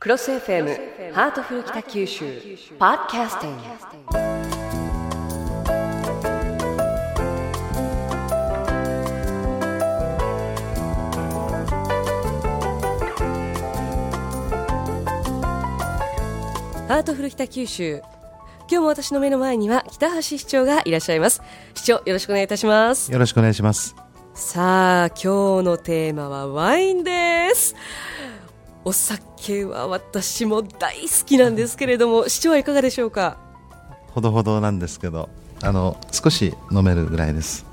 クロス FM ハートフル北九州ポッドキャスティング。ハートフル北九州。今日も私の目の前には北橋市長がいらっしゃいます。市長よろしくお願いいたします。よろしくお願いします。さあ今日のテーマはワインですお酒は私も大好きなんですけれども市長はいかがでしょうか？ほどほどなんですけどあの少し飲めるぐらいです。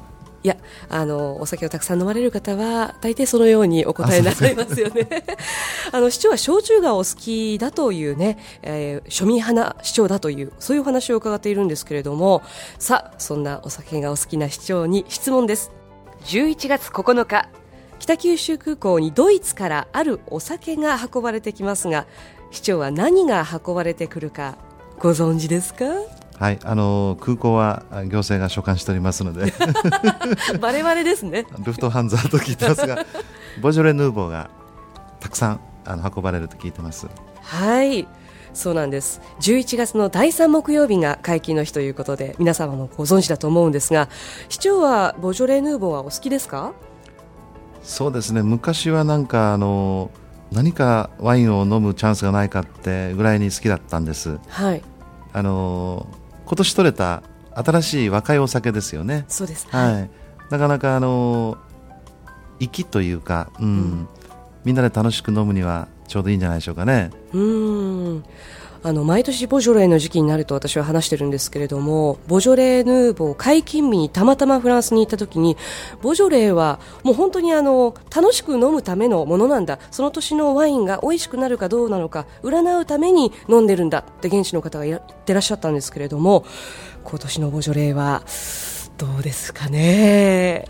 いやあのお酒をたくさん飲まれる方は大抵そのようにお答えになられますよね。あの市長は焼酎がお好きだというね、えー、庶民派な市長だというそういうお話を伺っているんですけれどもさあそんなお酒がお好きな市長に質問です。11月9日北九州空港にドイツからあるお酒が運ばれてきますが市長は何が運ばれてくるかご存知ですか？はい、あの空港は行政が所管しておりますので。バレバレですね。ルフトハンザーと聞いてますが ボジョレ・ヌーボーがたくさんあの運ばれると聞いてます。はいそうなんです。11月の第3木曜日が解禁の日ということで皆様もご存知だと思うんですが市長はボジョレ・ヌーボーはお好きですか？そうですね昔はなんかあの何かワインを飲むチャンスがないかってぐらいに好きだったんです。はい。あの今年取れた新しい若いお酒ですよね。そうです。はい。はい、なかなかあの粋というか、うん、うん、みんなで楽しく飲むにはちょうどいいんじゃないでしょうかね。うん。あの毎年ボジョレーの時期になると私は話してるんですけれどもボジョレーヌーボー解禁日にたまたまフランスに行った時にボジョレーはもう本当にあの楽しく飲むためのものなんだ。その年のワインが美味しくなるかどうなのか占うために飲んでるんだって現地の方が言ってらっしゃったんですけれども今年のボジョレーはどうですかね。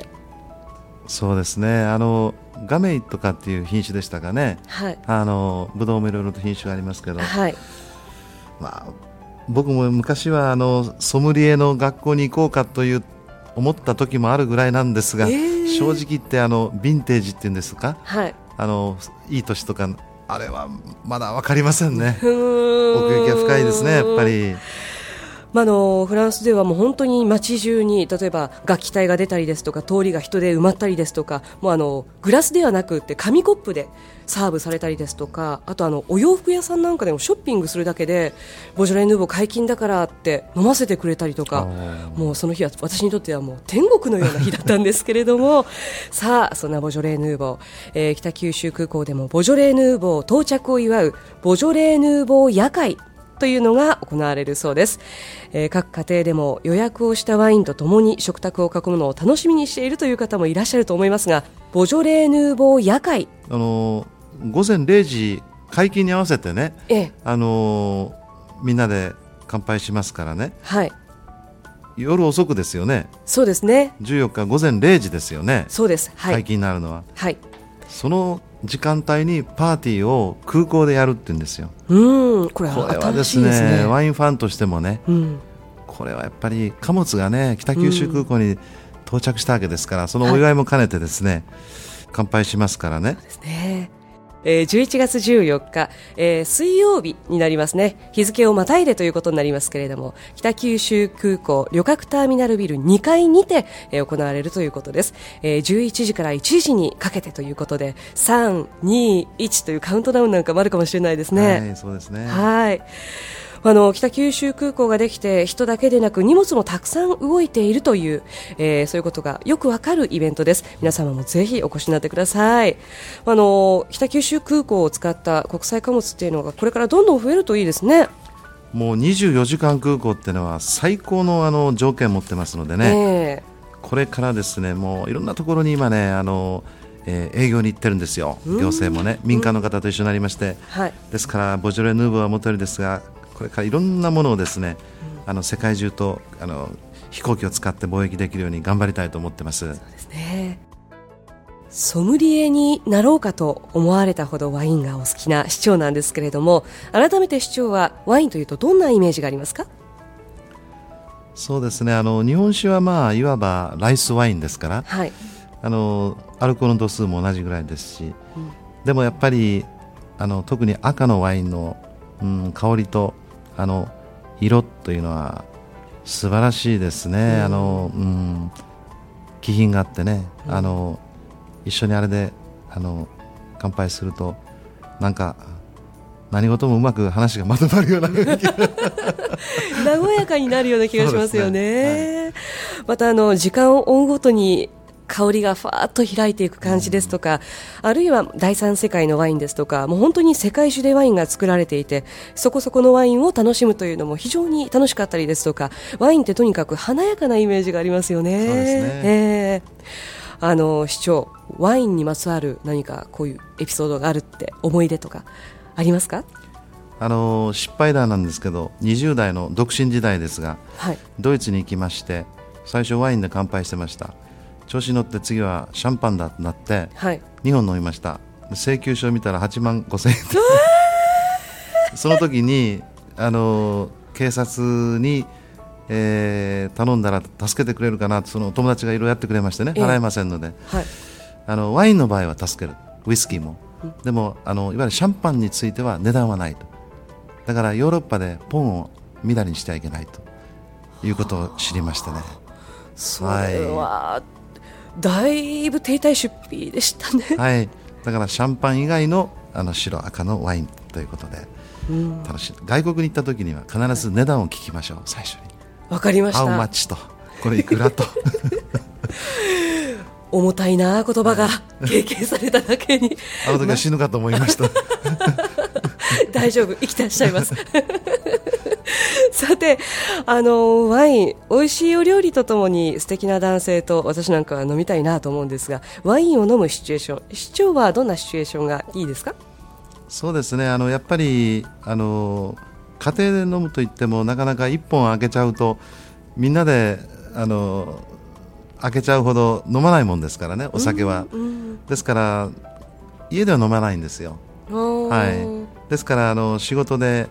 そうですね。あのガメイとかっていう品種でしたかね、はい、あのブドウもいろいろと品種がありますけど、はいまあ、僕も昔はあのソムリエの学校に行こうかという思った時もあるぐらいなんですが、えー、正直言ってあのヴィンテージっていうんですか、はい、あのいい年とかあれはまだ分かりませんね。奥行きが深いですねやっぱり。まあのフランスではもう本当に街中に例えば楽器隊が出たりですとか通りが人で埋まったりですとかもうあのグラスではなくて紙コップでサーブされたりですとかあとあのお洋服屋さんなんかでもショッピングするだけでボジョレ・ヌーボー解禁だからって飲ませてくれたりとかもうその日は私にとってはもう天国のような日だったんですけれども さあそんなボジョレ・ヌーボー、えー、北九州空港でもボジョレ・ヌーボー到着を祝うボジョレ・ヌーボー夜会というのが行われるそうです、えー、各家庭でも予約をしたワインとともに食卓を囲むのを楽しみにしているという方もいらっしゃると思いますがボジョレーヌーボー夜会。あのー、午前0時解禁に合わせてね、ええ、あのー、みんなで乾杯しますからね、はい、夜遅くですよね。そうですね。14日午前0時ですよね。そうです、はい、解禁になるのは。はい。その時間帯にパーティーを空港でやるって言うんですよ。うんこれはですね、ね、ワインファンとしてもね、うん、これはやっぱり貨物がね北九州空港に到着したわけですから、そのお祝いも兼ねてですね、はい、乾杯しますからね。そうですねえー、11月14日、えー、水曜日になりますね。日付をまたいでということになりますけれども北九州空港旅客ターミナルビル2階にて、えー、行われるということです、えー、11時から1時にかけてということで3、2、1というカウントダウンなんかもあるかもしれないですね。はい、そうですね。はいあの北九州空港ができて人だけでなく荷物もたくさん動いているという、えー、そういうことがよくわかるイベントです。皆様もぜひお越しになってください。あの北九州空港を使った国際貨物っていうのがこれからどんどん増えるといいですね。もう24時間空港っていうのは最高のあの条件を持ってますのでね、えー、これからですねもういろんなところに今ねあのえー、営業に行ってるんですよ、行政もね、民間の方と一緒になりまして、はい、ですから、ボジョレ・ヌーボーはもとよりですが、これからいろんなものをですね、あの世界中とあの飛行機を使って貿易できるように頑張りたいと思ってます。そうですね。ソムリエになろうかと思われたほどワインがお好きな市長なんですけれども改めて市長はワインというとどんなイメージがありますか？そうですね。あの日本酒はまあいわばライスワインですから、はい、あのアルコールの度数も同じぐらいですし、うん、でもやっぱりあの特に赤のワインの、うん、香りとあの色というのは素晴らしいですね、うん、あのうん。気品があってね、うん、あの一緒にあれであの乾杯するとなんか何事もうまく話がまとまるような。和やかになるような気がしますよね。ね。はい、またあの時間を追うごとに香りがふわっと開いていく感じですとか、あるいは第三世界のワインですとかもう本当に世界中でワインが作られていてそこそこのワインを楽しむというのも非常に楽しかったりですとかワインってとにかく華やかなイメージがありますよね。そうですね。えー、あの市長ワインにまつわる何かこういうエピソードがあるって思い出とかありますか？あの失敗談なんですけど20代の独身時代ですが、はい、ドイツに行きまして最初ワインで乾杯してました調子に乗って次はシャンパンだとなって、はい、2本飲みました。請求書を見たら8万5千円。その時にあの警察に、えー、頼んだら助けてくれるかなその友達がいろいろやってくれましてね、払えませんので、はい、あのワインの場合は助ける。ウイスキーも、うん、でもあのいわゆるシャンパンについては値段はないと。だからヨーロッパでポンをみだりにしてはいけないということを知りましてね。それは、だいぶ停滞出費でしたね。はい。だからシャンパン以外のあの白赤のワインということで、うん、楽しい。外国に行った時には必ず値段を聞きましょう。最初に。わかりました。ハウマッチとこれいくらと。重たいな言葉が経験されただけに、あの時は死ぬかと思いました。大丈夫生きてらっしゃいます さてあのワイン美味しいお料理とともに素敵な男性と私なんかは飲みたいなと思うんですがワインを飲むシチュエーション市長はどんなシチュエーションがいいですか？そうですね。あのやっぱりあの家庭で飲むといってもなかなか1本開けちゃうとみんなであの開けちゃうほど飲まないもんですからねお酒は、うんうん、ですから家では飲まないんですよ。はい、ですからあの仕事で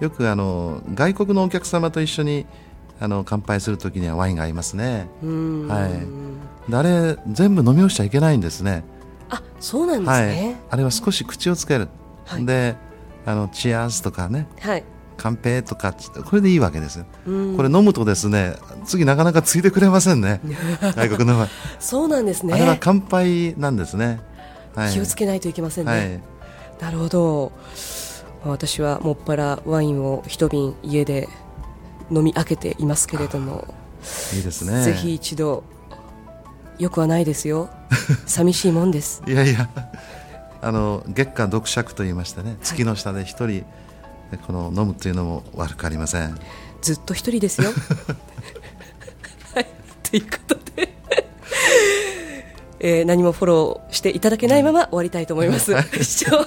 よくあの外国のお客様と一緒にあの乾杯するときにはワインが合いますね。はい。あれ全部飲み干しちゃいけないんですね。あ、そうなんですね。はい、あれは少し口をつける。はい、で、あのチアーズとかね。はい。乾杯とかこれでいいわけです。これ飲むとですね、次なかなかついてくれませんね。外国のそうなんですね。あれは乾杯なんですね。はい、気をつけないといけませんね。はいなるほど私はもっぱらワインを一瓶家で飲み開けていますけれどもいいですね。ぜひ一度よくはないですよ。寂しいもんです。いやいやあの月下読釈と言いましてね月の下で一人、この飲むというのも悪くありません。ずっと一人ですよ。はい。ということで。えー、何もフォローしていただけないまま終わりたいと思います。市長、